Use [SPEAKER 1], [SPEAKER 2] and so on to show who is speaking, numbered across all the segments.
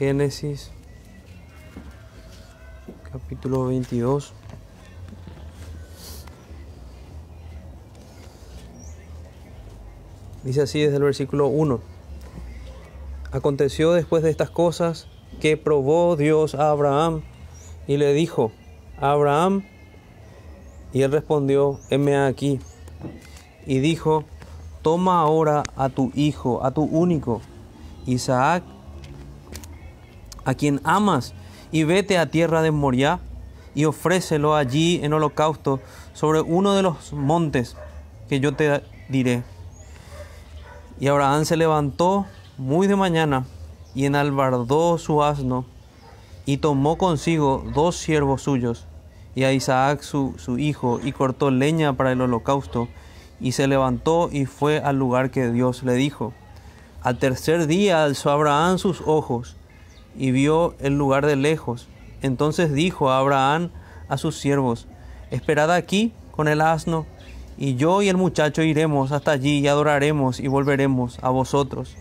[SPEAKER 1] Génesis capítulo 22. Dice así desde el versículo 1. Aconteció después de estas cosas que probó Dios a Abraham y le dijo, Abraham, y él respondió, heme aquí. Y dijo, toma ahora a tu hijo, a tu único, Isaac, a quien amas, y vete a tierra de Moriah y ofrécelo allí en holocausto sobre uno de los montes que yo te diré. Y Abraham se levantó muy de mañana y enalbardó su asno y tomó consigo dos siervos suyos y a Isaac su, su hijo y cortó leña para el holocausto y se levantó y fue al lugar que Dios le dijo. Al tercer día alzó Abraham sus ojos y vio el lugar de lejos. Entonces dijo a Abraham a sus siervos, esperad aquí con el asno, y yo y el muchacho iremos hasta allí y adoraremos y volveremos a vosotros.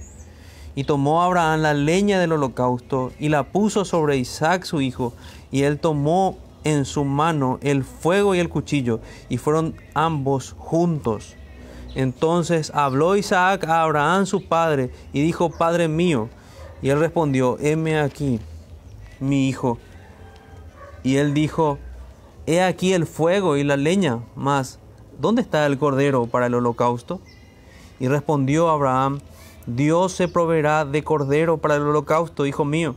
[SPEAKER 1] Y tomó Abraham la leña del holocausto y la puso sobre Isaac su hijo, y él tomó en su mano el fuego y el cuchillo, y fueron ambos juntos. Entonces habló Isaac a Abraham su padre, y dijo, Padre mío, y él respondió, heme aquí, mi hijo. Y él dijo, he aquí el fuego y la leña, mas ¿dónde está el cordero para el holocausto? Y respondió Abraham, Dios se proveerá de cordero para el holocausto, hijo mío.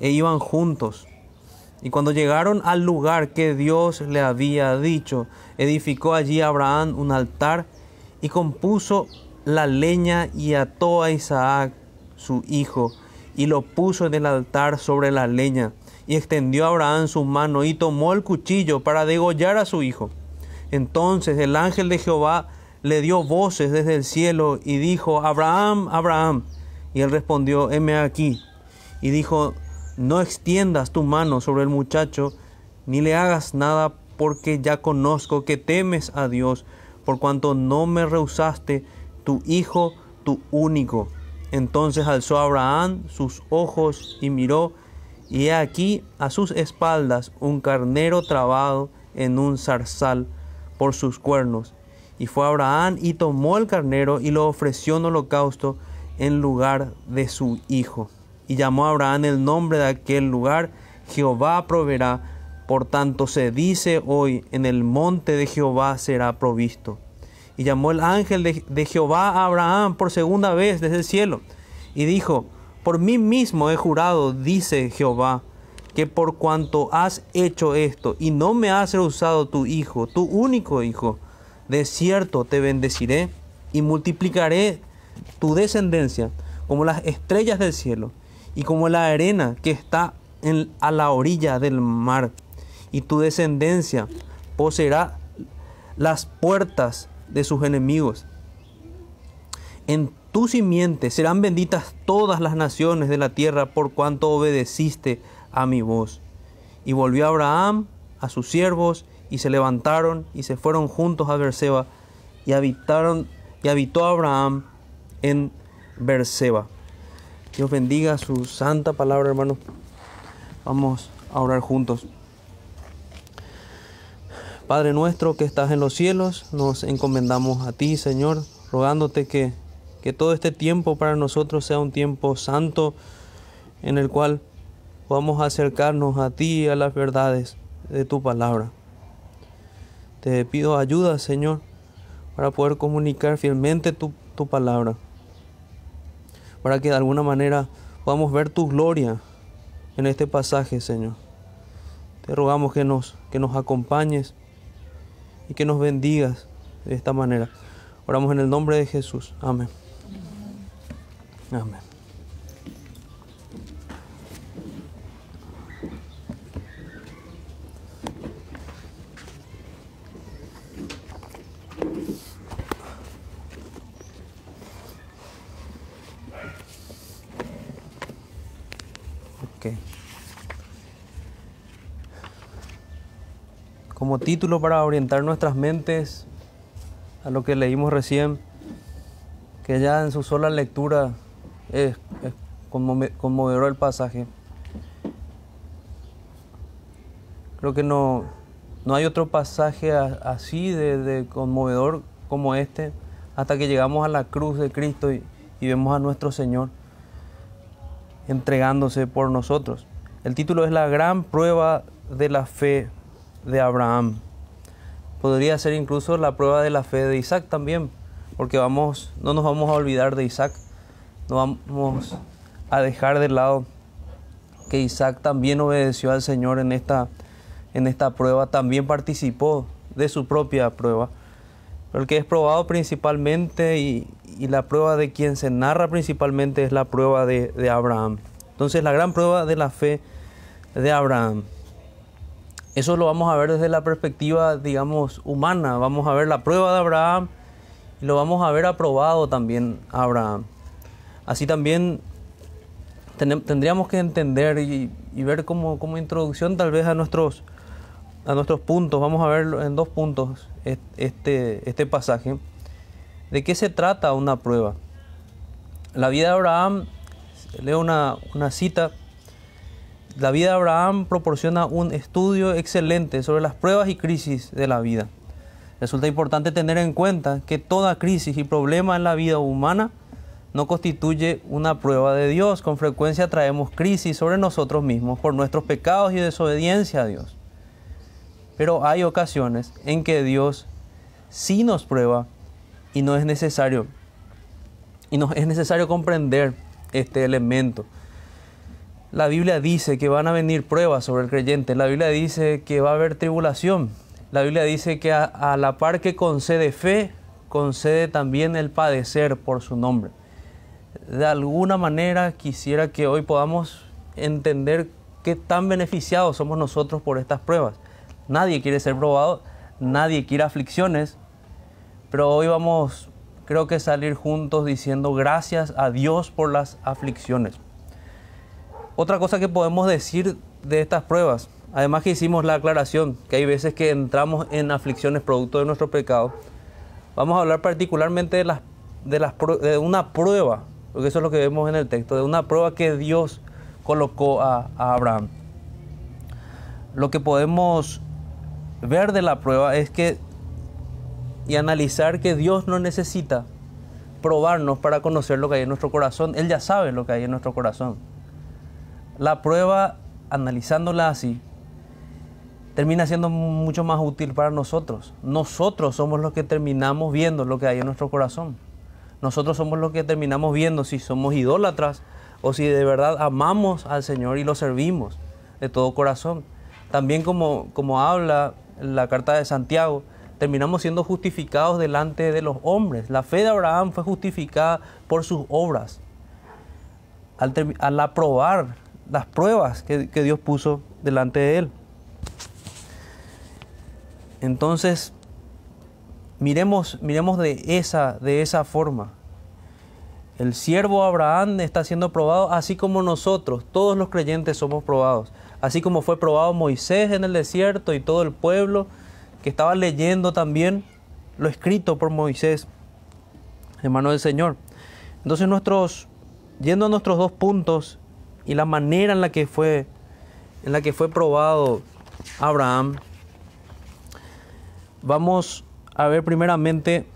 [SPEAKER 1] E iban juntos. Y cuando llegaron al lugar que Dios le había dicho, edificó allí Abraham un altar y compuso la leña y ató a Isaac, su hijo, y lo puso en el altar sobre la leña. Y extendió Abraham su mano y tomó el cuchillo para degollar a su hijo. Entonces el ángel de Jehová le dio voces desde el cielo y dijo, Abraham, Abraham. Y él respondió, heme aquí. Y dijo, no extiendas tu mano sobre el muchacho, ni le hagas nada, porque ya conozco que temes a Dios, por cuanto no me rehusaste tu hijo, tu único. Entonces alzó Abraham sus ojos y miró, y he aquí a sus espaldas un carnero trabado en un zarzal por sus cuernos. Y fue Abraham y tomó el carnero y lo ofreció en holocausto en lugar de su hijo. Y llamó a Abraham el nombre de aquel lugar, Jehová proveerá. Por tanto se dice hoy, en el monte de Jehová será provisto. Y llamó el ángel de, Jehová a Abraham por segunda vez desde el cielo. Y dijo, por mí mismo he jurado, dice Jehová, que por cuanto has hecho esto y no me has rehusado tu hijo, tu único hijo, de cierto te bendeciré y multiplicaré tu descendencia como las estrellas del cielo y como la arena que está a la orilla del mar. Y tu descendencia poseerá las puertas de sus enemigos. En tu simiente serán benditas todas las naciones de la tierra por cuanto obedeciste a mi voz. Y volvió Abraham a sus siervos y se levantaron y se fueron juntos a Berseba y habitaron y habitó Abraham en Berseba. Dios bendiga su santa palabra, hermano. Vamos a orar juntos. Padre nuestro que estás en los cielos, nos encomendamos a ti, Señor, rogándote que, que todo este tiempo para nosotros sea un tiempo santo en el cual podamos acercarnos a ti y a las verdades de tu palabra. Te pido ayuda, Señor, para poder comunicar fielmente tu, tu palabra, para que de alguna manera podamos ver tu gloria en este pasaje, Señor. Te rogamos que nos, que nos acompañes y que nos bendigas de esta manera. Oramos en el nombre de Jesús. Amén. Amén. Como título para orientar nuestras mentes a lo que leímos recién, que ya en su sola lectura es, conmovedor el pasaje. Creo que no, no hay otro pasaje así de, conmovedor como este hasta que llegamos a la cruz de Cristo y vemos a nuestro Señor entregándose por nosotros. El título es La gran prueba de la fe de Abraham. Podría ser incluso la prueba de la fe de Isaac también, porque vamos, no nos vamos a olvidar de Isaac, no vamos a dejar de lado que Isaac también obedeció al Señor en esta, en esta prueba, también participó de su propia prueba. Pero el que es probado principalmente y, la prueba de quien se narra principalmente es la prueba de, de Abraham. Entonces la gran prueba de la fe de Abraham. Eso lo vamos a ver desde la perspectiva, digamos, humana. Vamos a ver la prueba de Abraham y lo vamos a ver aprobado también a Abraham. Así también tendríamos que entender y, ver como, como, introducción tal vez a nuestros, a nuestros puntos. Vamos a ver en dos puntos este, este pasaje. ¿De qué se trata una prueba? La vida de Abraham, leo una, una cita la vida de Abraham proporciona un estudio excelente sobre las pruebas y crisis de la vida. Resulta importante tener en cuenta que toda crisis y problema en la vida humana no constituye una prueba de Dios. Con frecuencia traemos crisis sobre nosotros mismos por nuestros pecados y desobediencia a Dios. Pero hay ocasiones en que Dios sí nos prueba y no es necesario y no es necesario comprender este elemento. La Biblia dice que van a venir pruebas sobre el creyente. La Biblia dice que va a haber tribulación. La Biblia dice que a, la par que concede fe, concede también el padecer por su nombre. De alguna manera quisiera que hoy podamos entender qué tan beneficiados somos nosotros por estas pruebas. Nadie quiere ser probado, nadie quiere aflicciones, pero hoy vamos, creo que salir juntos diciendo gracias a Dios por las aflicciones. Otra cosa que podemos decir de estas pruebas, además que hicimos la aclaración, que hay veces que entramos en aflicciones producto de nuestro pecado, vamos a hablar particularmente de, una prueba, porque eso es lo que vemos en el texto, de una prueba que Dios colocó a Abraham. Lo que podemos ver de la prueba es que y analizar que Dios no necesita probarnos para conocer lo que hay en nuestro corazón. Él ya sabe lo que hay en nuestro corazón. La prueba, analizándola así, termina siendo mucho más útil para nosotros. Nosotros somos los que terminamos viendo lo que hay en nuestro corazón. Nosotros somos los que terminamos viendo si somos idólatras o si de verdad amamos al Señor y lo servimos de todo corazón. También como, como habla la carta de Santiago, terminamos siendo justificados delante de los hombres. La fe de Abraham fue justificada por sus obras. Al, al aprobar las pruebas que, Dios puso delante de él. Entonces, miremos, miremos de, esa, de esa forma. El siervo Abraham está siendo probado así como nosotros, todos los creyentes somos probados. Así como fue probado Moisés en el desierto y todo el pueblo que estaba leyendo también lo escrito por Moisés, hermano del Señor. Entonces nuestros, yendo a nuestros dos puntos, y la manera en la que fue, en la que fue probado Abraham, vamos a ver primeramente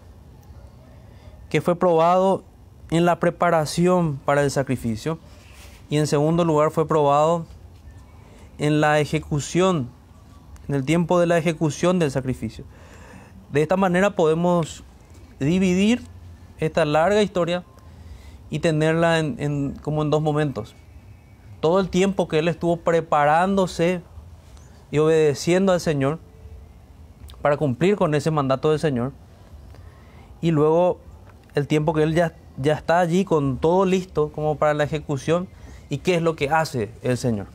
[SPEAKER 1] que fue probado en la preparación para el sacrificio y en segundo lugar fue probado en la ejecución, en el tiempo de la ejecución del sacrificio. De esta manera podemos dividir esta larga historia y tenerla en, como en dos momentos todo el tiempo que él estuvo preparándose y obedeciendo al Señor para cumplir con ese mandato del Señor. Y luego el tiempo que él ya, ya está allí con todo listo como para la ejecución y qué es lo que hace el Señor.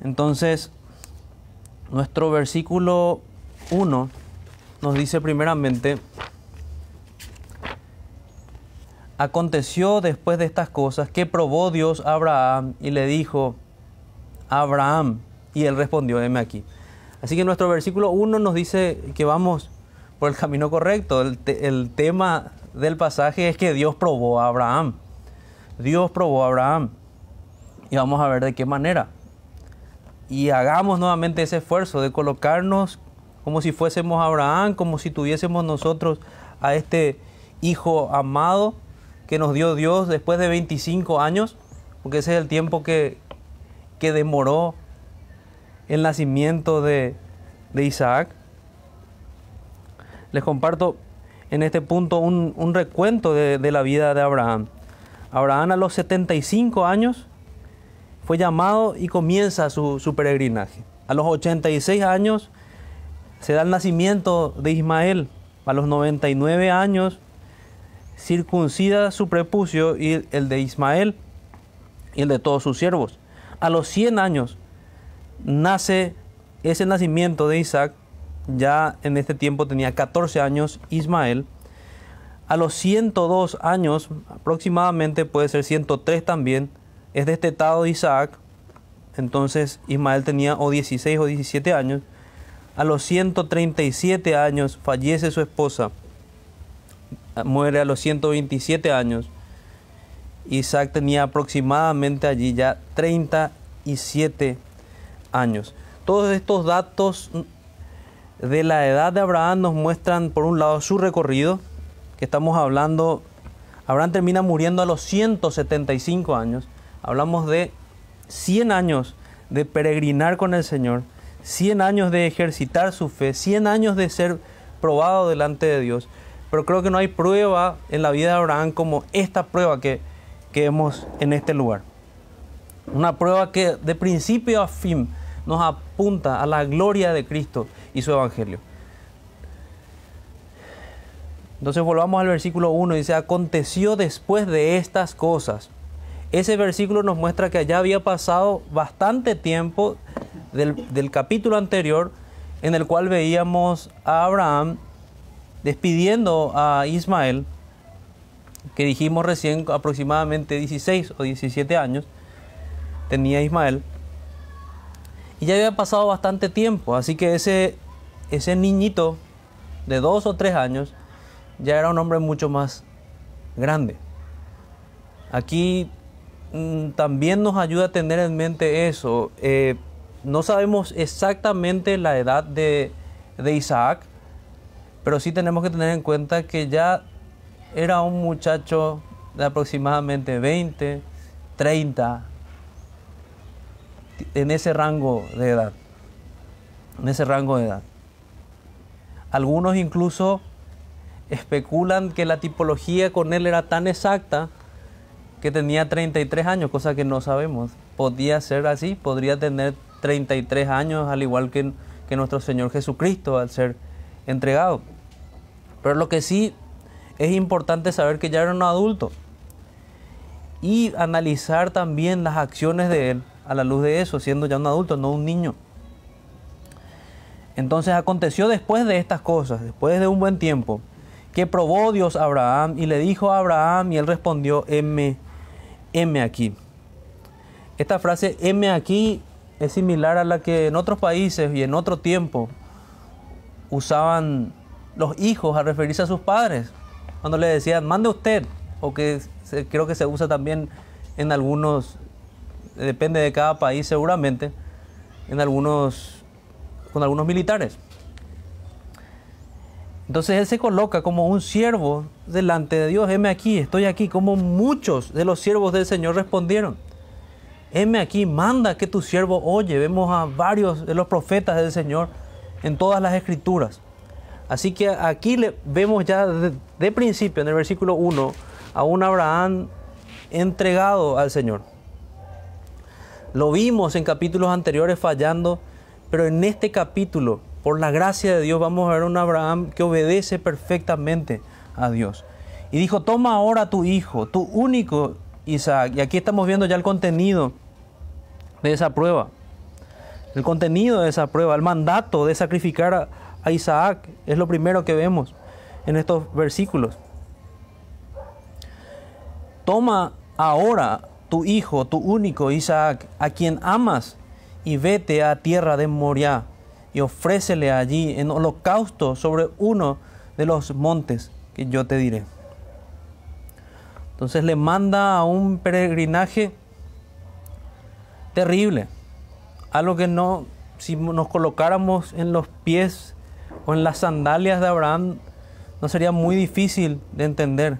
[SPEAKER 1] Entonces, nuestro versículo 1 nos dice primeramente, Aconteció después de estas cosas que probó Dios a Abraham y le dijo, Abraham, y él respondió, heme aquí. Así que nuestro versículo 1 nos dice que vamos por el camino correcto. El, el, tema del pasaje es que Dios probó a Abraham. Dios probó a Abraham. Y vamos a ver de qué manera. Y hagamos nuevamente ese esfuerzo de colocarnos como si fuésemos Abraham, como si tuviésemos nosotros a este hijo amado que nos dio Dios después de 25 años, porque ese es el tiempo que, que demoró el nacimiento de, de Isaac. Les comparto en este punto un, un recuento de, de, la vida de Abraham. Abraham a los 75 años fue llamado y comienza su, su peregrinaje. A los 86 años se da el nacimiento de Ismael. A los 99 años circuncida su prepucio y el de Ismael y el de todos sus siervos. A los 100 años nace ese nacimiento de Isaac. Ya en este tiempo tenía 14 años Ismael. A los 102 años, aproximadamente puede ser 103 también, es destetado Isaac. Entonces Ismael tenía o 16 o 17 años. A los 137 años fallece su esposa. Muere a los 127 años. Isaac tenía aproximadamente allí ya 37 años. Todos estos datos de la edad de Abraham nos muestran, por un lado, su recorrido, que estamos hablando, Abraham termina muriendo a los 175 años. Hablamos de 100 años de peregrinar con el Señor, 100 años de ejercitar su fe, 100 años de ser probado delante de Dios. Pero creo que no hay prueba en la vida de Abraham como esta prueba que, que vemos en este lugar. Una prueba que de principio a fin nos apunta a la gloria de Cristo y su Evangelio. Entonces volvamos al versículo 1, dice, aconteció después de estas cosas. Ese versículo nos muestra que ya había pasado bastante tiempo del, del capítulo anterior en el cual veíamos a Abraham despidiendo a Ismael, que dijimos recién aproximadamente 16 o 17 años, tenía Ismael. Y ya había pasado bastante tiempo, así que ese, ese niñito de dos o tres años ya era un hombre mucho más grande. Aquí mmm, también nos ayuda a tener en mente eso. Eh, no sabemos exactamente la edad de, de Isaac, pero sí tenemos que tener en cuenta que ya era un muchacho de aproximadamente 20, 30, en ese rango de edad. En ese rango de edad. Algunos incluso especulan que la tipología con él era tan exacta que tenía 33 años, cosa que no sabemos. Podía ser así, podría tener 33 años, al igual que, que nuestro Señor Jesucristo al ser entregado. Pero lo que sí es importante saber que ya era un adulto y analizar también las acciones de él a la luz de eso, siendo ya un adulto, no un niño. Entonces aconteció después de estas cosas, después de un buen tiempo, que probó Dios a Abraham y le dijo a Abraham y él respondió, M, M aquí. Esta frase M aquí es similar a la que en otros países y en otro tiempo usaban los hijos a referirse a sus padres. Cuando le decían, mande usted, o que se, creo que se usa también en algunos, depende de cada país seguramente, en algunos, con algunos militares. Entonces él se coloca como un siervo delante de Dios. Heme aquí, estoy aquí, como muchos de los siervos del Señor respondieron. Heme aquí, manda que tu siervo oye. Vemos a varios de los profetas del Señor en todas las escrituras. Así que aquí le vemos ya de, principio, en el versículo 1, a un Abraham entregado al Señor. Lo vimos en capítulos anteriores fallando, pero en este capítulo, por la gracia de Dios, vamos a ver un Abraham que obedece perfectamente a Dios. Y dijo, toma ahora tu hijo, tu único Isaac. Y aquí estamos viendo ya el contenido de esa prueba. El contenido de esa prueba, el mandato de sacrificar a, Isaac. Es lo primero que vemos en estos versículos. Toma ahora tu hijo, tu único Isaac, a quien amas, y vete a tierra de Moriah y ofrécele allí en holocausto sobre uno de los montes que yo te diré. Entonces le manda a un peregrinaje terrible. Algo que no, si nos colocáramos en los pies o en las sandalias de Abraham, no sería muy difícil de entender.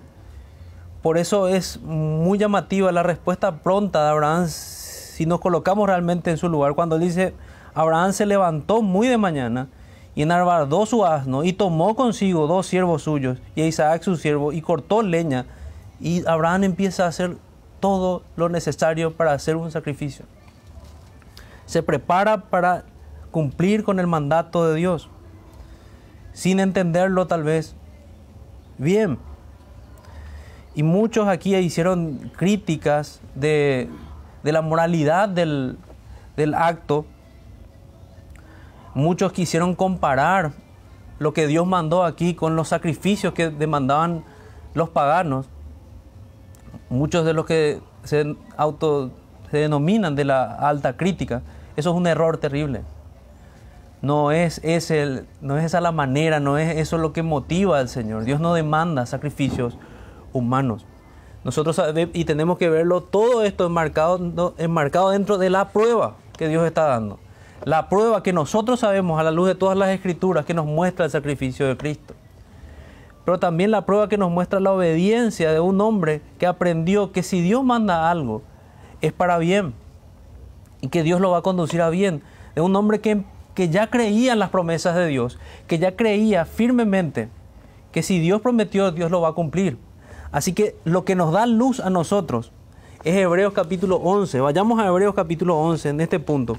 [SPEAKER 1] Por eso es muy llamativa la respuesta pronta de Abraham si nos colocamos realmente en su lugar. Cuando dice, Abraham se levantó muy de mañana y enarbardó su asno y tomó consigo dos siervos suyos y a Isaac su siervo y cortó leña y Abraham empieza a hacer todo lo necesario para hacer un sacrificio. Se prepara para cumplir con el mandato de Dios, sin entenderlo tal vez bien. Y muchos aquí hicieron críticas de, la moralidad del, del acto Muchos quisieron comparar lo que Dios mandó aquí con los sacrificios que demandaban los paganos. Muchos de los que se auto se denominan de la alta crítica, eso es un error terrible. No es, ese, no es esa la manera, no es eso lo que motiva al Señor. Dios no demanda sacrificios humanos. Nosotros y tenemos que verlo todo esto enmarcado, enmarcado dentro de la prueba que Dios está dando la prueba que nosotros sabemos a la luz de todas las escrituras que nos muestra el sacrificio de Cristo. Pero también la prueba que nos muestra la obediencia de un hombre que aprendió que si Dios manda algo es para bien y que Dios lo va a conducir a bien. De un hombre que, que ya creía en las promesas de Dios, que ya creía firmemente que si Dios prometió, Dios lo va a cumplir. Así que lo que nos da luz a nosotros es Hebreos capítulo 11. Vayamos a Hebreos capítulo 11 en este punto.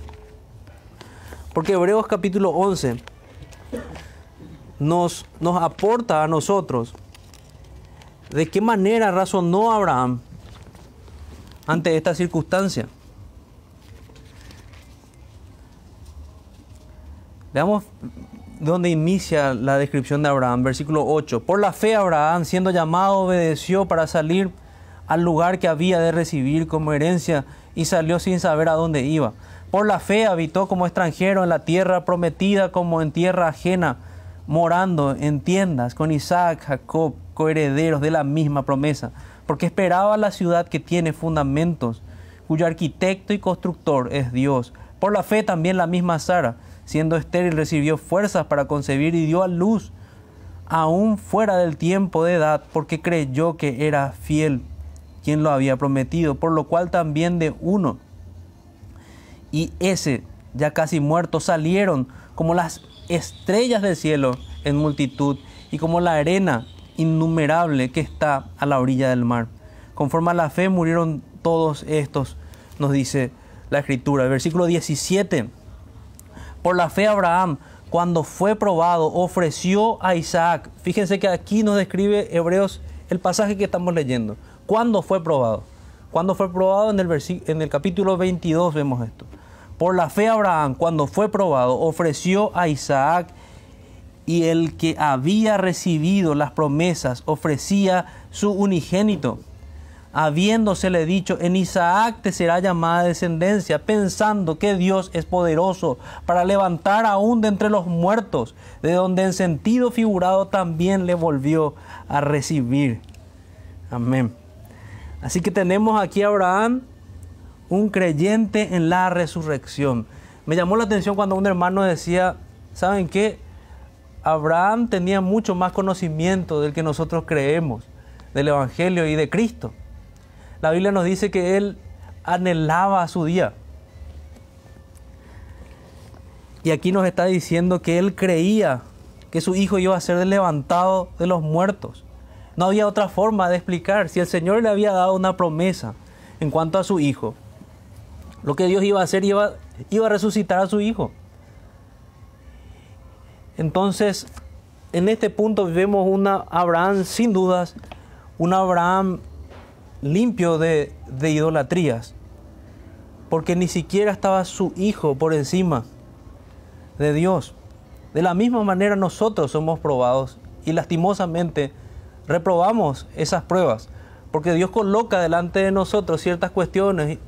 [SPEAKER 1] Porque Hebreos capítulo 11 nos, nos aporta a nosotros de qué manera razonó Abraham ante esta circunstancia. Veamos dónde inicia la descripción de Abraham, versículo 8. Por la fe Abraham, siendo llamado, obedeció para salir al lugar que había de recibir como herencia y salió sin saber a dónde iba. Por la fe habitó como extranjero en la tierra prometida como en tierra ajena, morando en tiendas con Isaac, Jacob, coherederos de la misma promesa, porque esperaba la ciudad que tiene fundamentos, cuyo arquitecto y constructor es Dios. Por la fe también la misma Sara, siendo estéril, recibió fuerzas para concebir y dio a luz, aún fuera del tiempo de edad, porque creyó que era fiel quien lo había prometido, por lo cual también de uno y ese, ya casi muerto, salieron como las estrellas del cielo en multitud y como la arena innumerable que está a la orilla del mar. Conforme a la fe murieron todos estos, nos dice la escritura. Versículo 17. Por la fe Abraham, cuando fue probado, ofreció a Isaac. Fíjense que aquí nos describe Hebreos el pasaje que estamos leyendo. ¿Cuándo fue probado? Cuando fue probado en el, en el capítulo 22 vemos esto. Por la fe Abraham, cuando fue probado, ofreció a Isaac y el que había recibido las promesas ofrecía su unigénito, habiéndosele dicho, en Isaac te será llamada descendencia, pensando que Dios es poderoso para levantar aún de entre los muertos, de donde en sentido figurado también le volvió a recibir. Amén. Así que tenemos aquí a Abraham un creyente en la resurrección. Me llamó la atención cuando un hermano decía, ¿saben qué? Abraham tenía mucho más conocimiento del que nosotros creemos, del Evangelio y de Cristo. La Biblia nos dice que él anhelaba su día. Y aquí nos está diciendo que él creía que su hijo iba a ser levantado de los muertos. No había otra forma de explicar. Si el Señor le había dado una promesa en cuanto a su hijo, lo que Dios iba a hacer, iba, a resucitar a su hijo. Entonces, en este punto vemos una Abraham sin dudas, un Abraham limpio de, de idolatrías, porque ni siquiera estaba su hijo por encima de Dios. De la misma manera nosotros somos probados y lastimosamente reprobamos esas pruebas, porque Dios coloca delante de nosotros ciertas cuestiones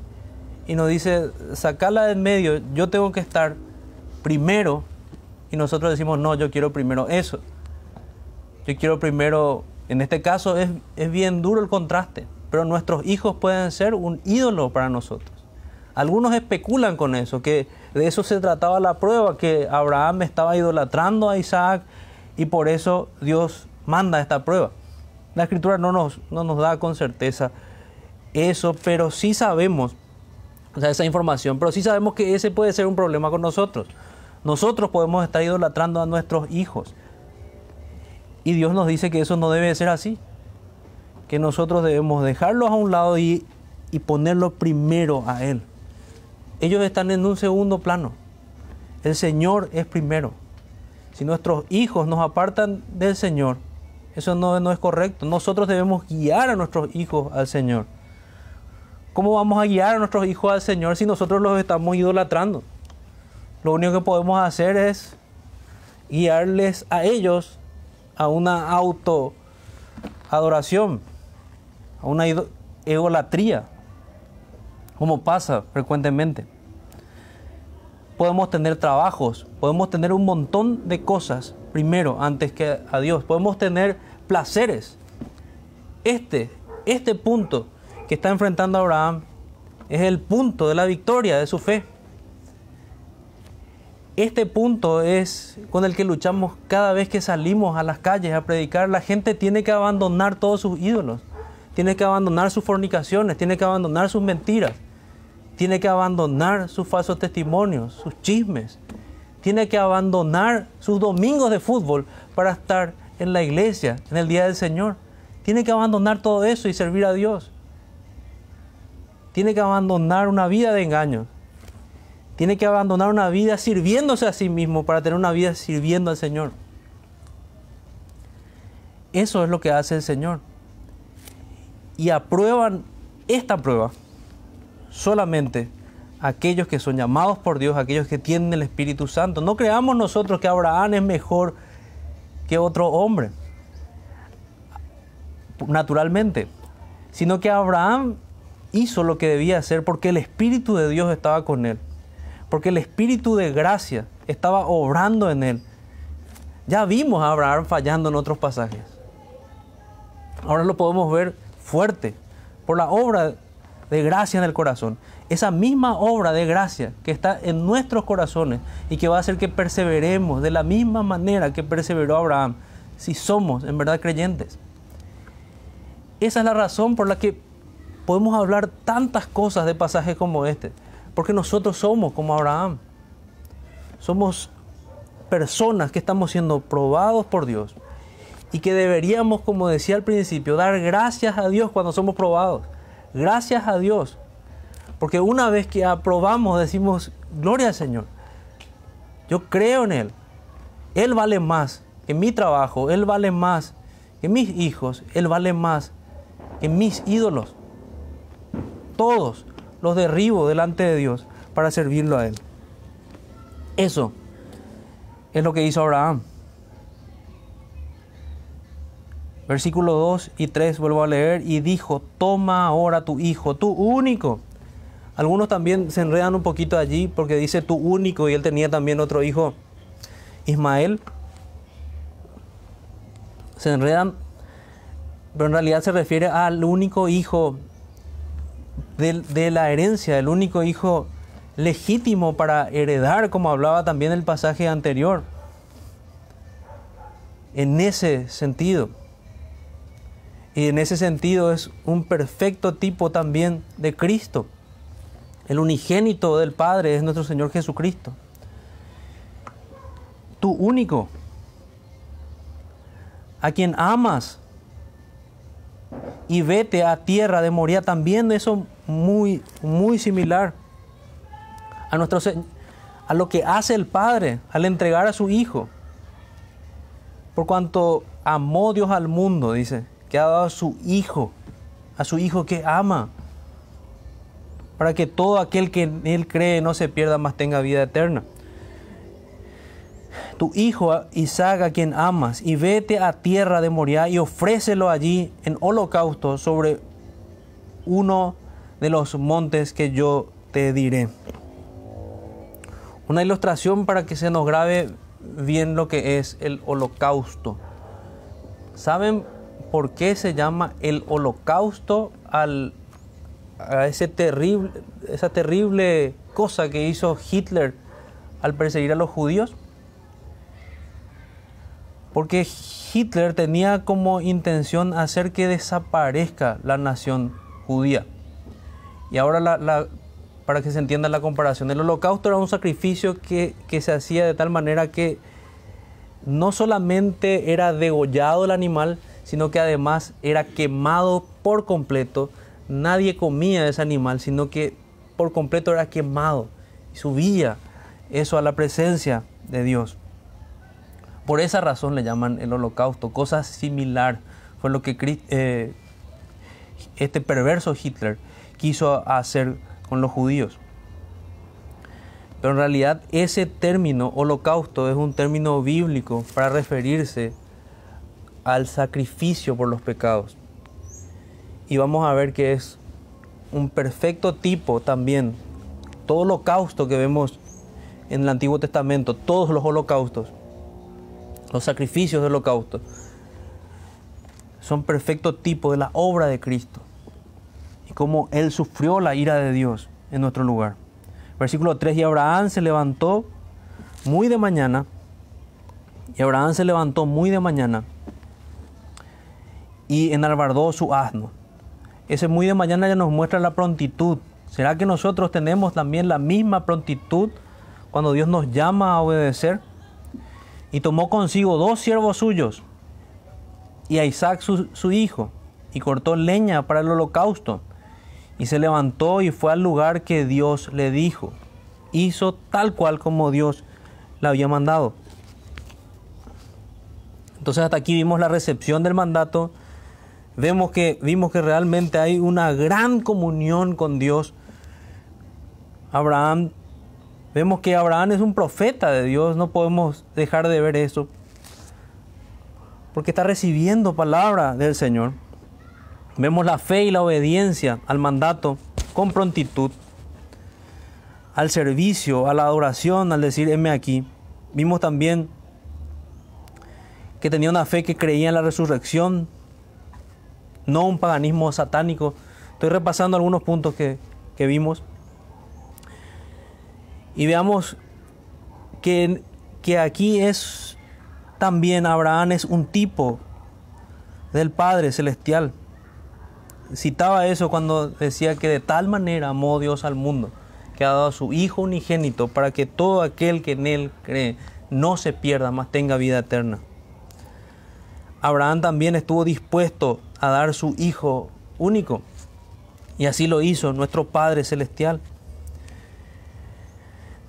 [SPEAKER 1] y nos dice, sacala del medio, yo tengo que estar primero. Y nosotros decimos, no, yo quiero primero eso. Yo quiero primero, en este caso es, es bien duro el contraste, pero nuestros hijos pueden ser un ídolo para nosotros. Algunos especulan con eso, que de eso se trataba la prueba, que Abraham estaba idolatrando a Isaac y por eso Dios manda esta prueba. La escritura no nos, no nos da con certeza eso, pero sí sabemos, o sea, esa información, pero sí sabemos que ese puede ser un problema con nosotros. Nosotros podemos estar idolatrando a nuestros hijos. Y Dios nos dice que eso no debe ser así. Que nosotros debemos dejarlos a un lado y, y ponerlo primero a Él. Ellos están en un segundo plano. El Señor es primero. Si nuestros hijos nos apartan del Señor, eso no, no es correcto. Nosotros debemos guiar a nuestros hijos al Señor. ¿Cómo vamos a guiar a nuestros hijos al Señor si nosotros los estamos idolatrando? Lo único que podemos hacer es guiarles a ellos a una auto adoración, a una egolatría, como pasa frecuentemente. Podemos tener trabajos, podemos tener un montón de cosas primero antes que a Dios, podemos tener placeres. Este, este punto que está enfrentando Abraham es el punto de la victoria de su fe. Este punto es con el que luchamos cada vez que salimos a las calles a predicar. La gente tiene que abandonar todos sus ídolos, tiene que abandonar sus fornicaciones, tiene que abandonar sus mentiras, tiene que abandonar sus falsos testimonios, sus chismes, tiene que abandonar sus domingos de fútbol para estar en la iglesia en el día del Señor. Tiene que abandonar todo eso y servir a Dios. Tiene que abandonar una vida de engaño tiene que abandonar una vida sirviéndose a sí mismo para tener una vida sirviendo al Señor. Eso es lo que hace el Señor. Y aprueban esta prueba solamente aquellos que son llamados por Dios, aquellos que tienen el Espíritu Santo. No creamos nosotros que Abraham es mejor que otro hombre, naturalmente, sino que Abraham hizo lo que debía hacer porque el Espíritu de Dios estaba con él porque el Espíritu de gracia estaba obrando en él. Ya vimos a Abraham fallando en otros pasajes. Ahora lo podemos ver fuerte por la obra de gracia en el corazón. Esa misma obra de gracia que está en nuestros corazones y que va a hacer que perseveremos de la misma manera que perseveró Abraham, si somos en verdad creyentes. Esa es la razón por la que podemos hablar tantas cosas de pasajes como este. Porque nosotros somos como Abraham. Somos personas que estamos siendo probados por Dios y que deberíamos, como decía al principio, dar gracias a Dios cuando somos probados. Gracias a Dios. Porque una vez que aprobamos decimos, gloria al Señor. Yo creo en Él. Él vale más que mi trabajo. Él vale más que mis hijos. Él vale más que mis ídolos. Todos los derribo delante de Dios para servirlo a Él. Eso es lo que hizo Abraham. Versículo 2 y 3 vuelvo a leer y dijo, toma ahora tu hijo, tu único. Algunos también se enredan un poquito allí porque dice tu único y él tenía también otro hijo, Ismael. Se enredan, pero en realidad se refiere al único hijo de, la herencia, el único hijo legítimo para heredar, como hablaba también el pasaje anterior. En ese sentido. Y en ese sentido es un perfecto tipo también de Cristo. El unigénito del Padre es nuestro Señor Jesucristo. Tu único, a quien amas y vete a tierra de Moria. También eso muy, muy similar a, nuestro, a lo que hace el Padre al entregar a su Hijo. Por cuanto amó Dios al mundo, dice, que ha dado a su Hijo, a su Hijo que ama, para que todo aquel que en Él cree no se pierda, más tenga vida eterna tu hijo Isaac a quien amas, y vete a tierra de Moriah y ofrécelo allí en holocausto sobre uno de los montes que yo te diré. Una ilustración para que se nos grabe bien lo que es el holocausto. ¿Saben por qué se llama el holocausto al, a ese terrible, esa terrible cosa que hizo Hitler al perseguir a los judíos? Porque Hitler tenía como intención hacer que desaparezca la nación judía. Y ahora, la, para que se entienda la comparación, el holocausto era un sacrificio que, que se hacía de tal manera que no solamente era degollado el animal, sino que además era quemado por completo. Nadie comía ese animal, sino que por completo era quemado y subía eso a la presencia de Dios. Por esa razón le llaman el holocausto, cosa similar fue lo que eh, este perverso Hitler quiso hacer con los judíos. Pero en realidad ese término holocausto es un término bíblico para referirse al sacrificio por los pecados. Y vamos a ver que es un perfecto tipo también. Todo holocausto que vemos en el Antiguo Testamento, todos los holocaustos, los sacrificios de holocausto, son perfecto tipo de la obra de Cristo y cómo Él sufrió la ira de Dios en nuestro lugar. Versículo 3, y Abraham se levantó muy de mañana, y Abraham se levantó muy de mañana y enalbardó su asno. Ese muy de mañana ya nos muestra la prontitud. ¿Será que nosotros tenemos también la misma prontitud cuando Dios nos llama a obedecer? Y tomó consigo dos siervos suyos y a Isaac su, su hijo y cortó leña para el holocausto y se levantó y fue al lugar que Dios le dijo. Hizo tal cual como Dios le había mandado. Entonces hasta aquí vimos la recepción del mandato. Vemos que, vimos que realmente hay una gran comunión con Dios. Abraham, vemos que Abraham es un profeta de Dios, no podemos dejar de ver eso. Porque está recibiendo palabra del Señor. Vemos la fe y la obediencia al mandato con prontitud, al servicio, a la adoración, al decir, heme aquí. Vimos también que tenía una fe que creía en la resurrección, no un paganismo satánico. Estoy repasando algunos puntos que, que vimos. Y veamos que, que aquí es también Abraham es un tipo del Padre Celestial citaba eso cuando decía que de tal manera amó Dios al mundo, que ha dado a su Hijo unigénito para que todo aquel que en Él cree no se pierda, mas tenga vida eterna. Abraham también estuvo dispuesto a dar su Hijo único, y así lo hizo nuestro Padre Celestial.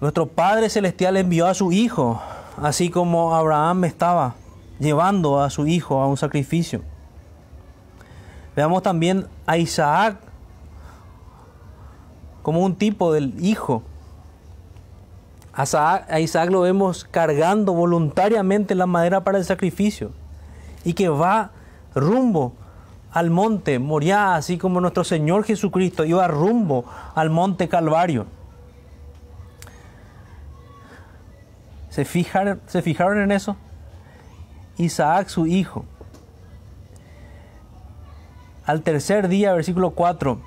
[SPEAKER 1] Nuestro Padre Celestial envió a su Hijo, así como Abraham estaba llevando a su Hijo a un sacrificio. Veamos también a Isaac como un tipo del hijo. A Isaac, lo vemos cargando voluntariamente la madera para el sacrificio y que va rumbo al monte Moriah, así como nuestro Señor Jesucristo iba rumbo al monte Calvario. ¿Se fijaron, ¿Se fijaron en eso? Isaac, su hijo, al tercer día, versículo 4,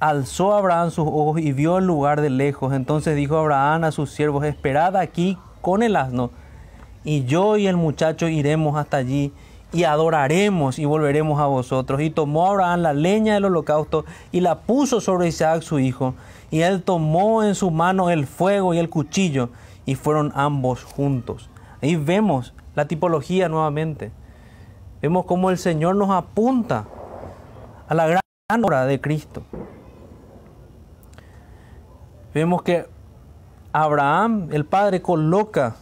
[SPEAKER 1] alzó Abraham sus ojos y vio el lugar de lejos. Entonces dijo Abraham a sus siervos, esperad aquí con el asno, y yo y el muchacho iremos hasta allí y adoraremos y volveremos a vosotros. Y tomó Abraham la leña del holocausto y la puso sobre Isaac su hijo. Y él tomó en su mano el fuego y el cuchillo y fueron ambos juntos. Ahí vemos la tipología nuevamente. Vemos cómo el Señor nos apunta a la gran obra de Cristo. Vemos que Abraham, el padre, coloca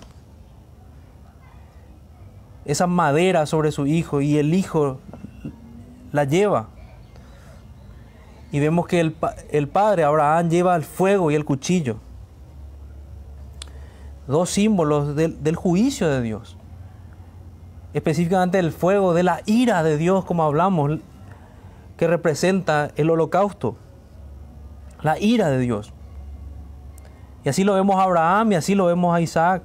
[SPEAKER 1] esa madera sobre su hijo y el hijo la lleva. Y vemos que el, padre, Abraham, lleva el fuego y el cuchillo. Dos símbolos del, del juicio de Dios. Específicamente el fuego de la ira de Dios, como hablamos que representa el holocausto, la ira de Dios. Y así lo vemos a Abraham y así lo vemos a Isaac.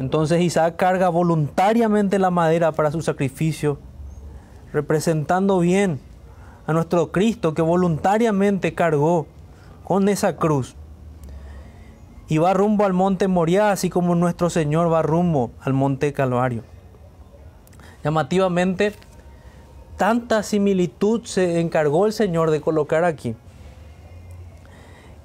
[SPEAKER 1] Entonces Isaac carga voluntariamente la madera para su sacrificio, representando bien a nuestro Cristo que voluntariamente cargó con esa cruz. Y va rumbo al monte Moriah, así como nuestro Señor va rumbo al monte Calvario. Llamativamente, tanta similitud se encargó el Señor de colocar aquí,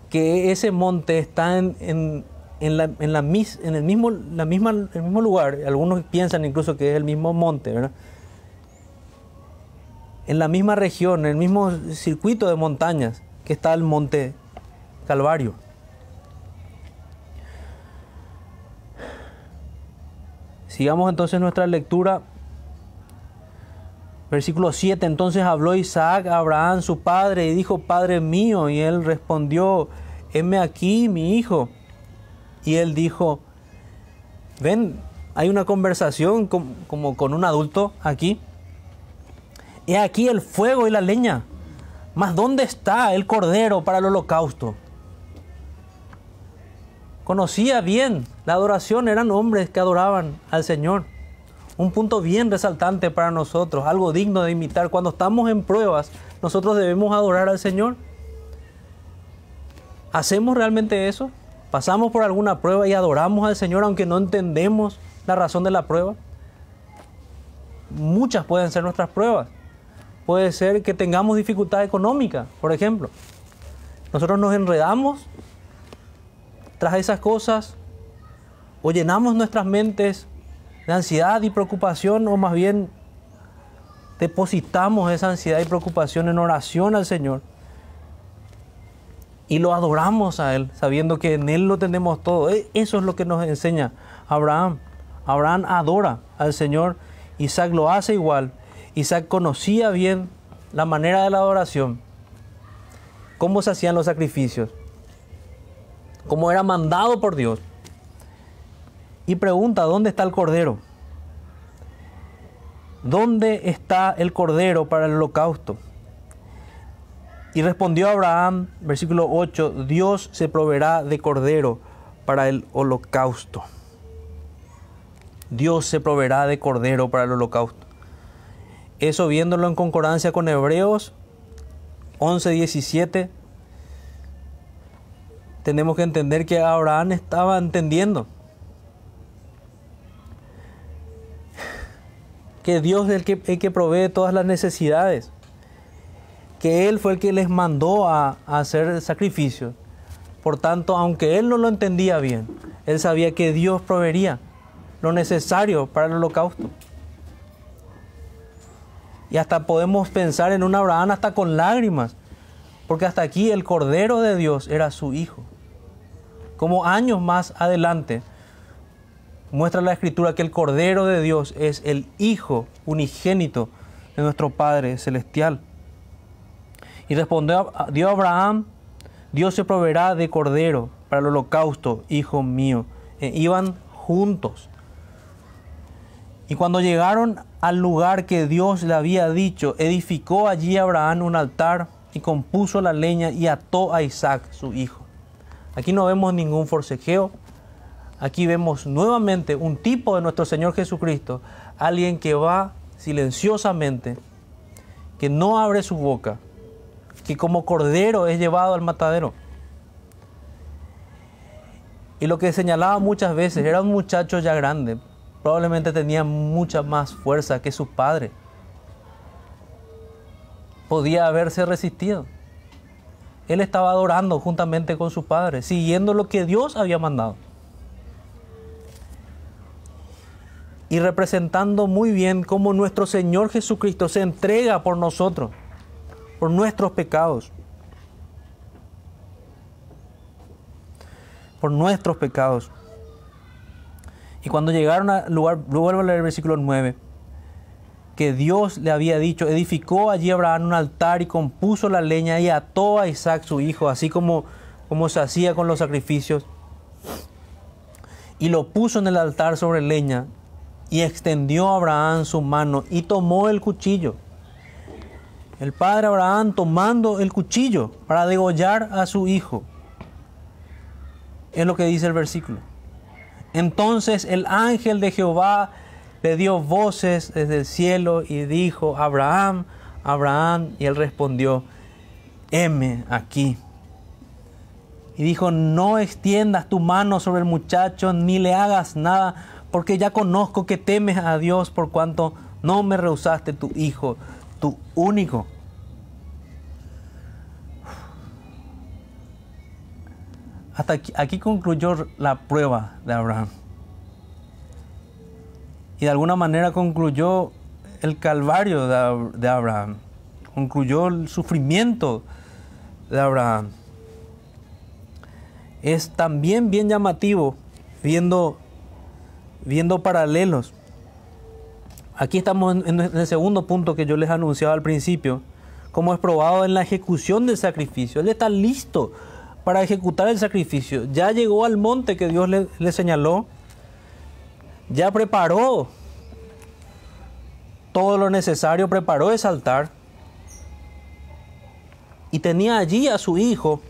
[SPEAKER 1] que ese monte está en, en, en, la, en, la, en el, mismo, la misma, el mismo lugar, algunos piensan incluso que es el mismo monte, ¿verdad? en la misma región, en el mismo circuito de montañas que está el monte Calvario. Sigamos entonces nuestra lectura. Versículo 7. Entonces habló Isaac a Abraham, su padre, y dijo, Padre mío. Y él respondió, heme aquí, mi hijo. Y él dijo, ven, hay una conversación como, con un adulto aquí. He aquí el fuego y la leña. Mas ¿dónde está el cordero para el holocausto? Conocía bien la adoración, eran hombres que adoraban al Señor. Un punto bien resaltante para nosotros, algo digno de imitar. Cuando estamos en pruebas, nosotros debemos adorar al Señor. ¿Hacemos realmente eso? ¿Pasamos por alguna prueba y adoramos al Señor aunque no entendemos la razón de la prueba? Muchas pueden ser nuestras pruebas. Puede ser que tengamos dificultad económica, por ejemplo. Nosotros nos enredamos tras esas cosas o llenamos nuestras mentes de ansiedad y preocupación o más bien depositamos esa ansiedad y preocupación en oración al Señor y lo adoramos a Él, sabiendo que en Él lo tenemos todo. E, eso es lo que nos enseña Abraham. Abraham adora al Señor, Isaac lo hace igual. Isaac conocía bien la manera de la adoración, cómo se hacían los sacrificios, cómo era mandado por Dios. Y pregunta, ¿dónde está el cordero? ¿Dónde está el cordero para el holocausto? Y respondió Abraham, versículo 8, Dios se proveerá de cordero para el holocausto. Dios se proveerá de cordero para el holocausto. Eso viéndolo en concordancia con Hebreos 11, 17, tenemos que entender que Abraham estaba entendiendo que Dios es el que, el que provee todas las necesidades, que Él fue el que les mandó a, hacer sacrificios. Por tanto, aunque Él no lo entendía bien, Él sabía que Dios proveería lo necesario para el holocausto. Y hasta podemos pensar en un Abraham hasta con lágrimas, porque hasta aquí el Cordero de Dios era su hijo. Como años más adelante muestra la escritura que el Cordero de Dios es el Hijo unigénito de nuestro Padre Celestial. Y respondió a Abraham, Dios se proveerá de Cordero para el holocausto, hijo mío. E iban juntos. Y cuando llegaron al lugar que Dios le había dicho, edificó allí Abraham un altar y compuso la leña y ató a Isaac, su hijo. Aquí no vemos ningún forcejeo. Aquí vemos nuevamente un tipo de nuestro Señor Jesucristo, alguien que va silenciosamente, que no abre su boca, que como cordero es llevado al matadero. Y lo que señalaba muchas veces, era un muchacho ya grande, probablemente tenía mucha más fuerza que su padre. Podía haberse resistido. Él estaba adorando juntamente con su padre, siguiendo lo que Dios había mandado. Y representando muy bien cómo nuestro Señor Jesucristo se entrega por nosotros, por nuestros pecados. Por nuestros pecados. Y cuando llegaron al lugar, vuelvo a leer el versículo 9, que Dios le había dicho, edificó allí Abraham un altar y compuso la leña y ató a Isaac su hijo, así como, como se hacía con los sacrificios. Y lo puso en el altar sobre leña y extendió a Abraham su mano y tomó el cuchillo. El padre Abraham tomando el cuchillo para degollar a su hijo. Es lo que dice el versículo Entonces el ángel de Jehová le dio voces desde el cielo y dijo, Abraham, Abraham, y él respondió, heme aquí. Y dijo, no extiendas tu mano sobre el muchacho, ni le hagas nada, porque ya conozco que temes a Dios por cuanto no me rehusaste tu hijo, tu único. Hasta aquí, aquí concluyó la prueba de Abraham. Y de alguna manera concluyó el calvario de, de Abraham. Concluyó el sufrimiento de Abraham. Es también bien llamativo viendo, viendo paralelos. Aquí estamos en, el segundo punto que yo les anunciaba al principio, como es probado en la ejecución del sacrificio. Él está listo para ejecutar el sacrificio. Ya llegó al monte que Dios le, le señaló. Ya preparó todo lo necesario, preparó ese altar. Y tenía allí a su hijo.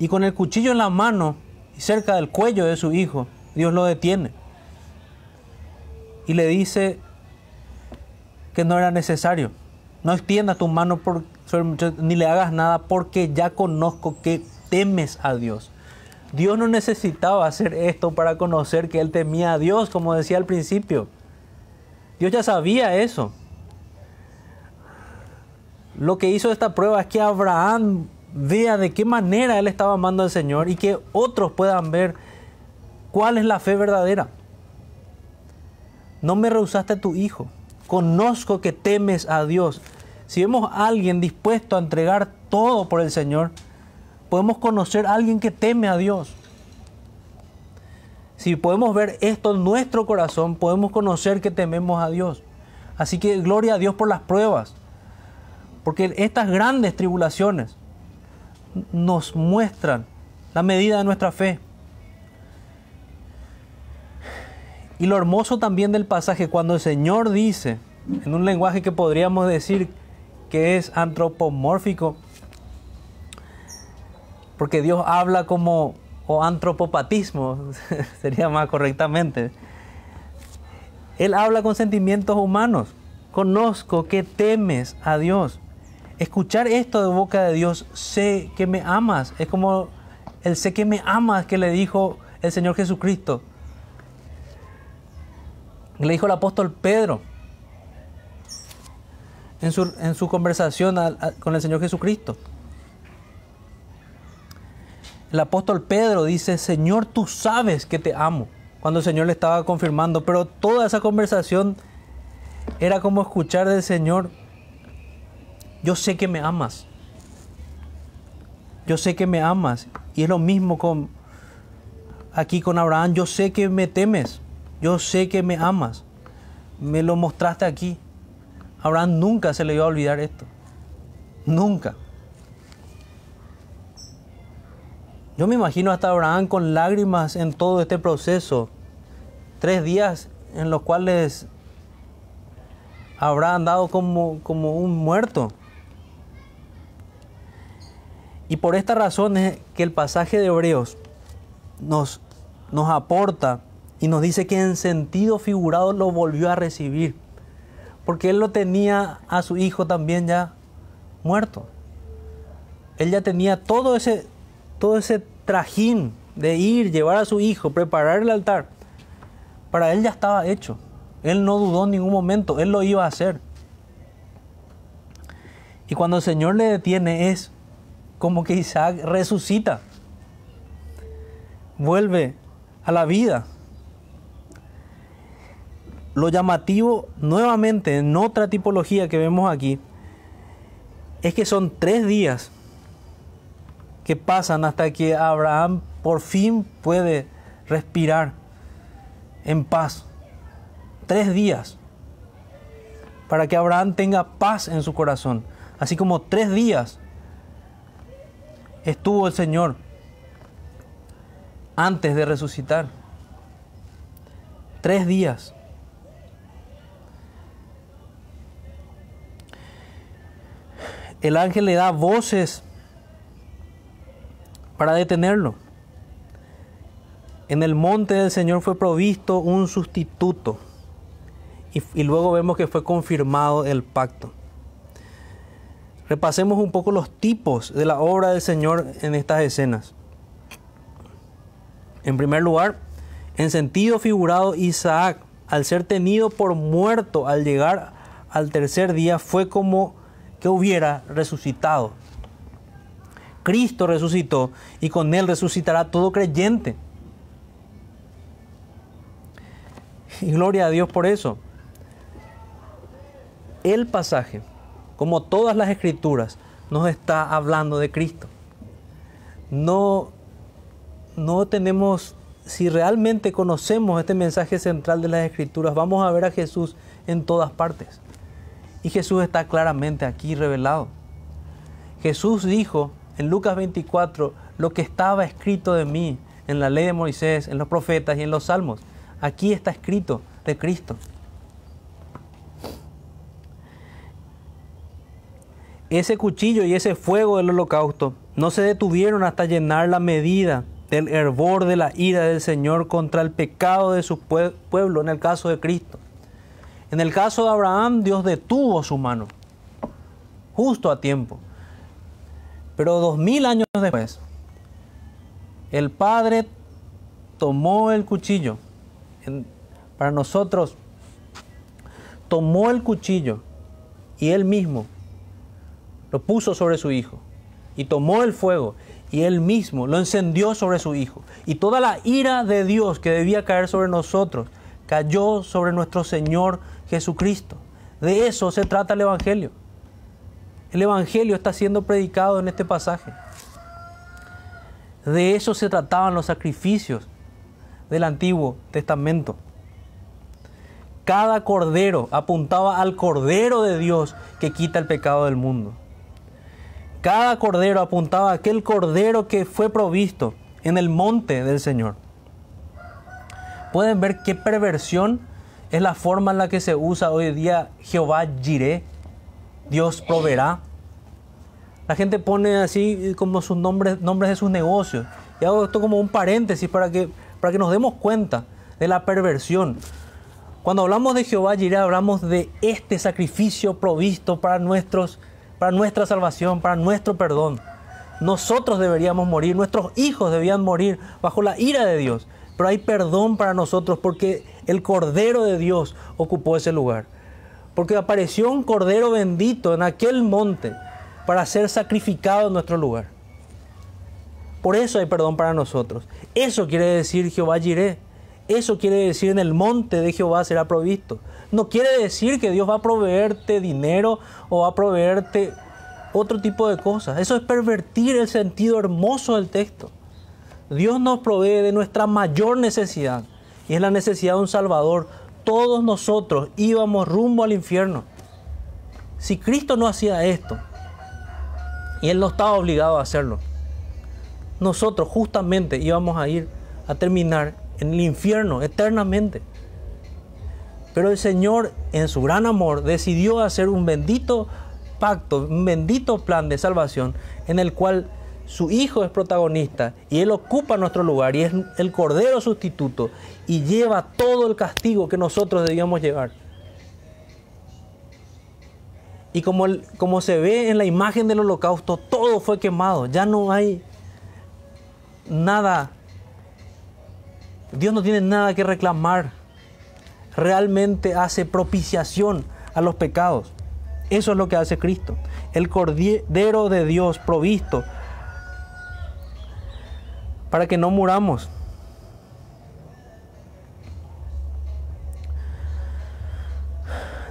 [SPEAKER 1] Y con el cuchillo en la mano y cerca del cuello de su hijo, Dios lo detiene. Y le dice que no era necesario. No extiendas tu mano ni le hagas nada porque ya conozco que temes a Dios. Dios no necesitaba hacer esto para conocer que él temía a Dios, como decía al principio. Dios ya sabía eso. Lo que hizo esta prueba es que Abraham vea de qué manera él estaba amando al Señor y que otros puedan ver cuál es la fe verdadera. No me rehusaste a tu hijo. Conozco que temes a Dios. Si vemos a alguien dispuesto a entregar todo por el Señor, podemos conocer a alguien que teme a Dios. Si podemos ver esto en nuestro corazón, podemos conocer que tememos a Dios. Así que gloria a Dios por las pruebas. Porque estas grandes tribulaciones nos muestran la medida de nuestra fe. Y lo hermoso también del pasaje, cuando el Señor dice, en un lenguaje que podríamos decir que es antropomórfico, porque Dios habla como, o antropopatismo, sería más correctamente. Él habla con sentimientos humanos. Conozco que temes a Dios. Escuchar esto de boca de Dios, sé que me amas. Es como el sé que me amas que le dijo el Señor Jesucristo. Le dijo el apóstol Pedro en su, en su conversación con el Señor Jesucristo. El apóstol Pedro dice, Señor, tú sabes que te amo, cuando el Señor le estaba confirmando, pero toda esa conversación era como escuchar del Señor, yo sé que me amas, yo sé que me amas, y es lo mismo con aquí con Abraham, yo sé que me temes, yo sé que me amas, me lo mostraste aquí. Abraham nunca se le iba a olvidar esto. Nunca. Yo me imagino hasta Abraham con lágrimas en todo este proceso. Tres días en los cuales habrá andado como, como un muerto. Y por esta razón es que el pasaje de Hebreos nos, nos aporta y nos dice que en sentido figurado lo volvió a recibir porque él lo tenía a su hijo también ya muerto. Él ya tenía todo ese, todo ese trajín de ir, llevar a su hijo, preparar el altar. Para él ya estaba hecho. Él no dudó en ningún momento, él lo iba a hacer. Y cuando el Señor le detiene es como que Isaac resucita, vuelve a la vida lo llamativo nuevamente en otra tipología que vemos aquí es que son tres días que pasan hasta que Abraham por fin puede respirar en paz. Tres días para que Abraham tenga paz en su corazón. Así como tres días estuvo el Señor antes de resucitar. Tres días. El ángel le da voces para detenerlo. En el monte del Señor fue provisto un sustituto. Y, y luego vemos que fue confirmado el pacto. Repasemos un poco los tipos de la obra del Señor en estas escenas. En primer lugar, en sentido figurado, Isaac, al ser tenido por muerto al llegar al tercer día, fue como que hubiera resucitado. Cristo resucitó y con él resucitará todo creyente. Y gloria a Dios por eso. El pasaje, como todas las escrituras, nos está hablando de Cristo. No, no tenemos, si realmente conocemos este mensaje central de las escrituras, vamos a ver a Jesús en todas partes. Y Jesús está claramente aquí revelado. Jesús dijo en Lucas 24 lo que estaba escrito de mí en la ley de Moisés, en los profetas y en los salmos. Aquí está escrito de Cristo. Ese cuchillo y ese fuego del holocausto no se detuvieron hasta llenar la medida del hervor de la ira del Señor contra el pecado de su pueblo en el caso de Cristo. En el caso de Abraham, Dios detuvo su mano, justo a tiempo. Pero dos mil años después, el Padre tomó el cuchillo. para nosotros, tomó el cuchillo y él mismo lo puso sobre su hijo. Y tomó el fuego y él mismo lo encendió sobre su hijo. Y toda la ira de Dios que debía caer sobre nosotros cayó sobre nuestro Señor Jesucristo. De eso se trata el Evangelio. El Evangelio está siendo predicado en este pasaje. De eso se trataban los sacrificios del Antiguo Testamento. Cada cordero apuntaba al cordero de Dios que quita el pecado del mundo. Cada cordero apuntaba a aquel cordero que fue provisto en el monte del Señor. Pueden ver qué perversión es la forma en la que se usa hoy día Jehová Jireh, Dios proveerá. La gente pone así como sus nombres, nombres de sus negocios. Y hago esto como un paréntesis para que, para que nos demos cuenta de la perversión. Cuando hablamos de Jehová Jireh, hablamos de este sacrificio provisto para, nuestros, para nuestra salvación, para nuestro perdón. Nosotros deberíamos morir, nuestros hijos debían morir bajo la ira de Dios. Pero hay perdón para nosotros porque el Cordero de Dios ocupó ese lugar. Porque apareció un Cordero bendito en aquel monte para ser sacrificado en nuestro lugar. Por eso hay perdón para nosotros. Eso quiere decir Jehová Jireh. Eso quiere decir en el monte de Jehová será provisto. No quiere decir que Dios va a proveerte dinero o va a proveerte otro tipo de cosas. Eso es pervertir el sentido hermoso del texto. Dios nos provee de nuestra mayor necesidad y es la necesidad de un Salvador. Todos nosotros íbamos rumbo al infierno. Si Cristo no hacía esto, y Él no estaba obligado a hacerlo, nosotros justamente íbamos a ir a terminar en el infierno eternamente. Pero el Señor, en su gran amor, decidió hacer un bendito pacto, un bendito plan de salvación en el cual su Hijo es protagonista y Él ocupa nuestro lugar y es el Cordero sustituto y lleva todo el castigo que nosotros debíamos llevar. Y como, como se ve en la imagen del holocausto, todo fue quemado, ya no hay nada, Dios no tiene nada que reclamar, realmente hace propiciación a los pecados. Eso es lo que hace Cristo, el Cordero de Dios provisto para que no muramos.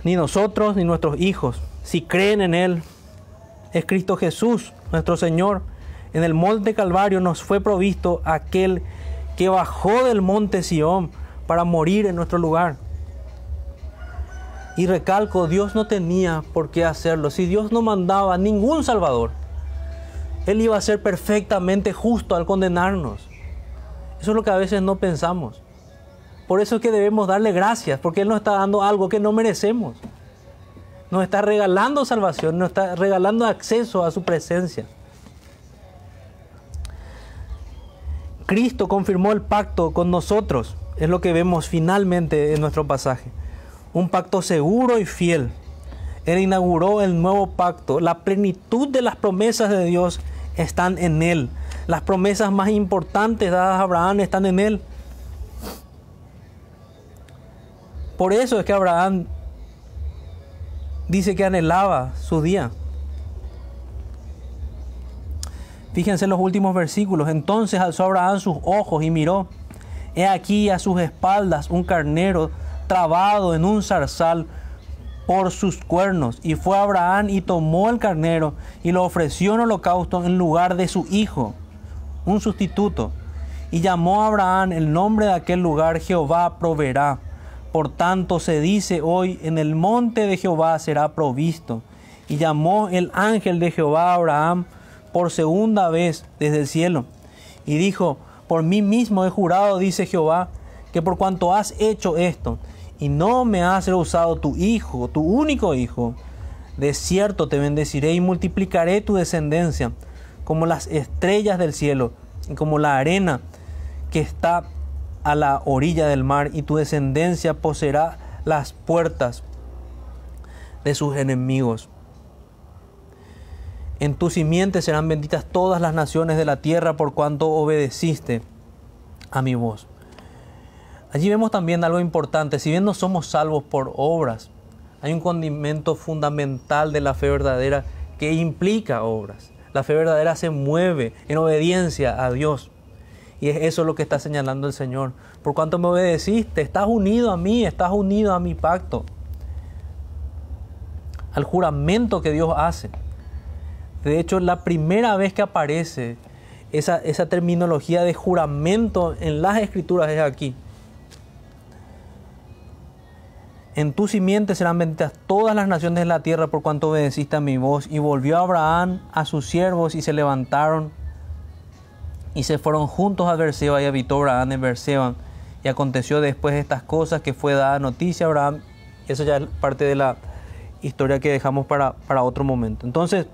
[SPEAKER 1] Ni nosotros ni nuestros hijos, si creen en Él, es Cristo Jesús, nuestro Señor. En el monte Calvario nos fue provisto aquel que bajó del monte Sión para morir en nuestro lugar. Y recalco, Dios no tenía por qué hacerlo. Si Dios no mandaba ningún Salvador, él iba a ser perfectamente justo al condenarnos. Eso es lo que a veces no pensamos. Por eso es que debemos darle gracias, porque Él nos está dando algo que no merecemos. Nos está regalando salvación, nos está regalando acceso a su presencia.
[SPEAKER 2] Cristo confirmó el pacto con nosotros. Es lo que vemos finalmente en nuestro pasaje. Un pacto seguro y fiel. Él inauguró el nuevo pacto. La plenitud de las promesas de Dios están en Él. Las promesas más importantes dadas a Abraham están en Él. Por eso es que Abraham dice que anhelaba su día. Fíjense en los últimos versículos. Entonces alzó Abraham sus ojos y miró. He aquí a sus espaldas un carnero trabado en un zarzal por sus cuernos. Y fue Abraham y tomó el carnero y lo ofreció en holocausto en lugar de su hijo, un sustituto. Y llamó a Abraham el nombre de aquel lugar Jehová proveerá. Por tanto se dice hoy, en el monte de Jehová será provisto. Y llamó el ángel de Jehová a Abraham por segunda vez desde el cielo. Y dijo, por mí mismo he jurado, dice Jehová, que por cuanto has hecho esto, y no me has rehusado tu hijo, tu único hijo, de cierto te bendeciré y multiplicaré tu descendencia como las estrellas del cielo y como la arena que está a la orilla del mar, y tu descendencia poseerá las puertas de sus enemigos. En tu simiente serán benditas todas las naciones de la tierra por cuanto obedeciste a mi voz. Allí vemos también algo importante. Si bien no somos salvos por obras, hay un condimento fundamental de la fe verdadera que implica obras. La fe verdadera se mueve en obediencia a Dios. Y es eso lo que está señalando el Señor. Por cuanto me obedeciste, estás unido a mí, estás unido a mi pacto. Al juramento que Dios hace. De hecho, la primera vez que aparece esa, esa terminología de juramento en las escrituras es aquí. En tu simiente serán benditas todas las naciones de la tierra por cuanto obedeciste a mi voz. Y volvió Abraham a sus siervos y se levantaron y se fueron juntos a Berseba y habitó Abraham en Berseba. Y aconteció después de estas cosas que fue dada noticia a Abraham. Eso ya es parte de la historia que dejamos para, para otro momento. Entonces,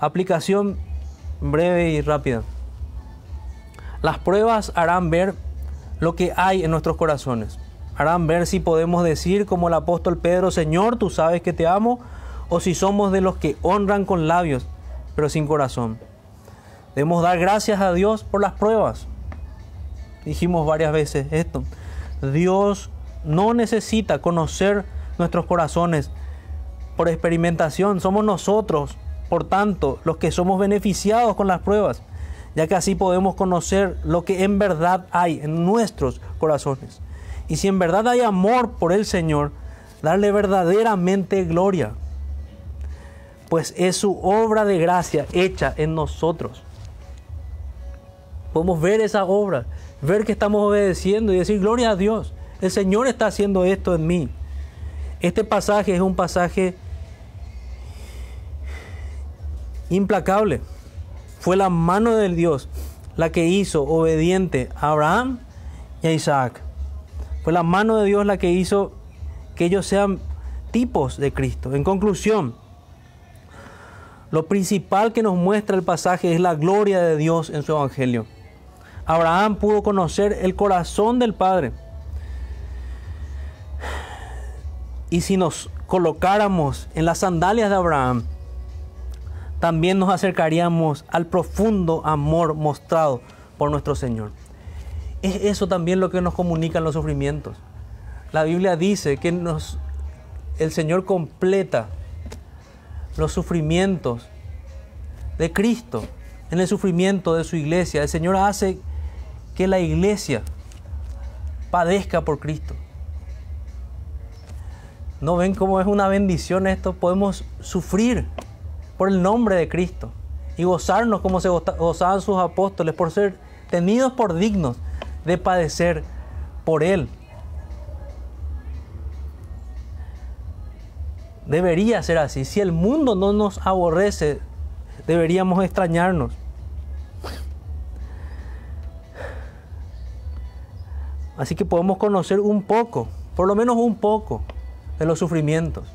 [SPEAKER 2] Aplicación breve y rápida. Las pruebas harán ver lo que hay en nuestros corazones. Harán ver si podemos decir como el apóstol Pedro, Señor, tú sabes que te amo, o si somos de los que honran con labios, pero sin corazón. Debemos dar gracias a Dios por las pruebas. Dijimos varias veces esto. Dios no necesita conocer nuestros corazones por experimentación. Somos nosotros por tanto, los que somos beneficiados con las pruebas, ya que así podemos conocer lo que en verdad hay en nuestros corazones. Y si en verdad hay amor por el Señor, darle verdaderamente gloria, pues es su obra de gracia hecha en nosotros. Podemos ver esa obra, ver que estamos obedeciendo y decir, gloria a Dios, el Señor está haciendo esto en mí. Este pasaje es un pasaje implacable. Fue la mano del Dios la que hizo obediente a Abraham y a Isaac. Fue la mano de Dios la que hizo que ellos sean tipos de Cristo. En conclusión, lo principal que nos muestra el pasaje es la gloria de Dios en su evangelio. Abraham pudo conocer el corazón del Padre. Y si nos colocáramos en las sandalias de Abraham, también nos acercaríamos al profundo amor mostrado por nuestro Señor. Es eso también lo que nos comunican los sufrimientos. La Biblia dice que nos, el Señor completa los sufrimientos de Cristo en el sufrimiento de su iglesia. El Señor hace que la iglesia padezca por Cristo. ¿No ven cómo es una bendición esto? Podemos sufrir por el nombre de Cristo y gozarnos como se gozaban sus apóstoles por ser tenidos por dignos de padecer por Él. Debería ser así. Si el mundo no nos aborrece, deberíamos extrañarnos. Así que podemos conocer un poco, por lo menos un poco, de los sufrimientos.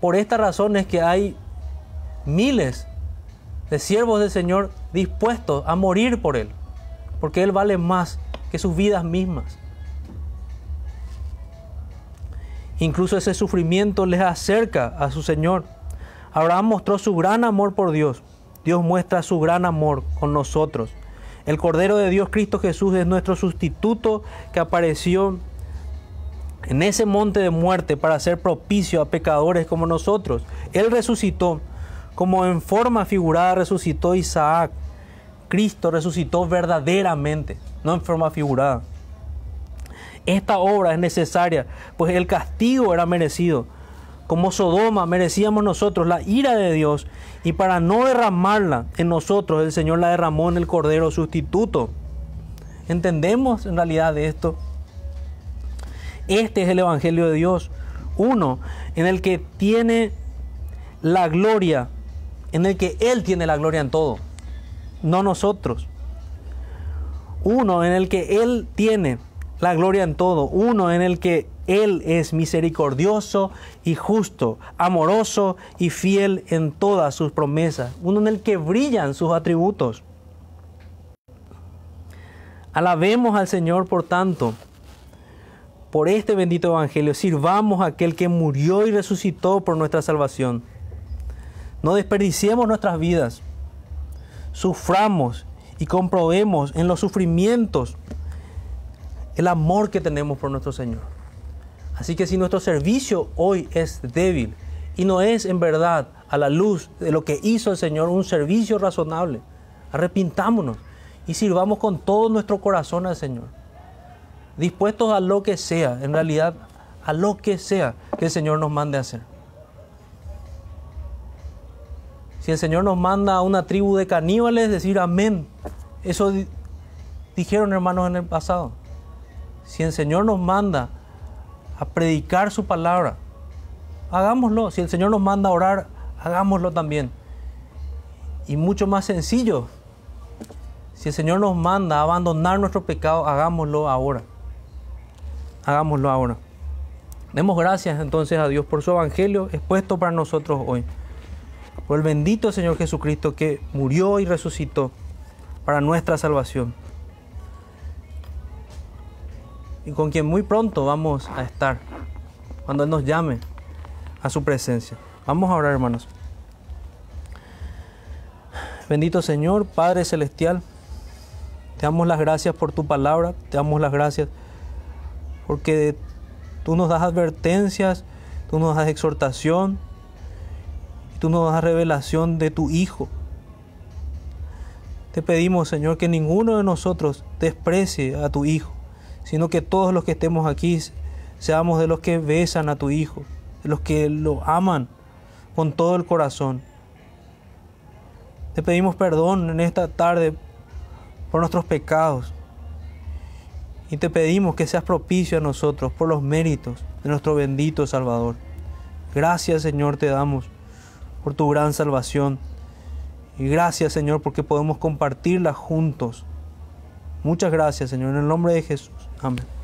[SPEAKER 2] Por esta razón es que hay miles de siervos del Señor dispuestos a morir por Él, porque Él vale más que sus vidas mismas. Incluso ese sufrimiento les acerca a su Señor. Abraham mostró su gran amor por Dios. Dios muestra su gran amor con nosotros. El Cordero de Dios, Cristo Jesús, es nuestro sustituto que apareció en ese monte de muerte para ser propicio a pecadores como nosotros. Él resucitó, como en forma figurada resucitó Isaac. Cristo resucitó verdaderamente, no en forma figurada. Esta obra es necesaria, pues el castigo era merecido. Como Sodoma merecíamos nosotros la ira de Dios y para no derramarla en nosotros, el Señor la derramó en el Cordero sustituto. ¿Entendemos en realidad esto? Este es el Evangelio de Dios. Uno en el que tiene la gloria, en el que Él tiene la gloria en todo, no nosotros. Uno en el que Él tiene la gloria en todo. Uno en el que Él es misericordioso y justo, amoroso y fiel en todas sus promesas. Uno en el que brillan sus atributos. Alabemos al Señor, por tanto, por este bendito Evangelio. Sirvamos a aquel que murió y resucitó por nuestra salvación. No desperdiciemos nuestras vidas. Suframos y comprobemos en los sufrimientos el amor que tenemos por nuestro Señor. Así que si nuestro servicio hoy es débil y no es en verdad a la luz de lo que hizo el Señor un servicio razonable, arrepintámonos y sirvamos con todo nuestro corazón al Señor. Dispuestos a lo que sea, en realidad a lo que sea que el Señor nos mande a hacer. Si el Señor nos manda a una tribu de caníbales, decir amén. Eso dijeron hermanos en el pasado. Si el Señor nos manda a predicar su palabra, hagámoslo. Si el Señor nos manda a orar, hagámoslo también. Y mucho más sencillo, si el Señor nos manda a abandonar nuestro pecado, hagámoslo ahora. Hagámoslo ahora. Demos gracias entonces a Dios por su evangelio expuesto para nosotros hoy. Por el bendito Señor Jesucristo que murió y resucitó para nuestra salvación y con quien muy pronto vamos a estar cuando Él nos llame a su presencia. Vamos a orar, hermanos. Bendito Señor, Padre Celestial, te damos las gracias por tu palabra, te damos las gracias porque tú nos das advertencias, tú nos das exhortación, tú nos das revelación de tu Hijo. Te pedimos, Señor, que ninguno de nosotros desprecie a tu Hijo sino que todos los que estemos aquí seamos de los que besan a tu Hijo, de los que lo aman con todo el corazón. Te pedimos perdón en esta tarde por nuestros pecados y te pedimos que seas propicio a nosotros por los méritos de nuestro bendito Salvador. Gracias Señor te damos por tu gran salvación y gracias Señor porque podemos compartirla juntos. Muchas gracias Señor en el nombre de Jesús. Amén.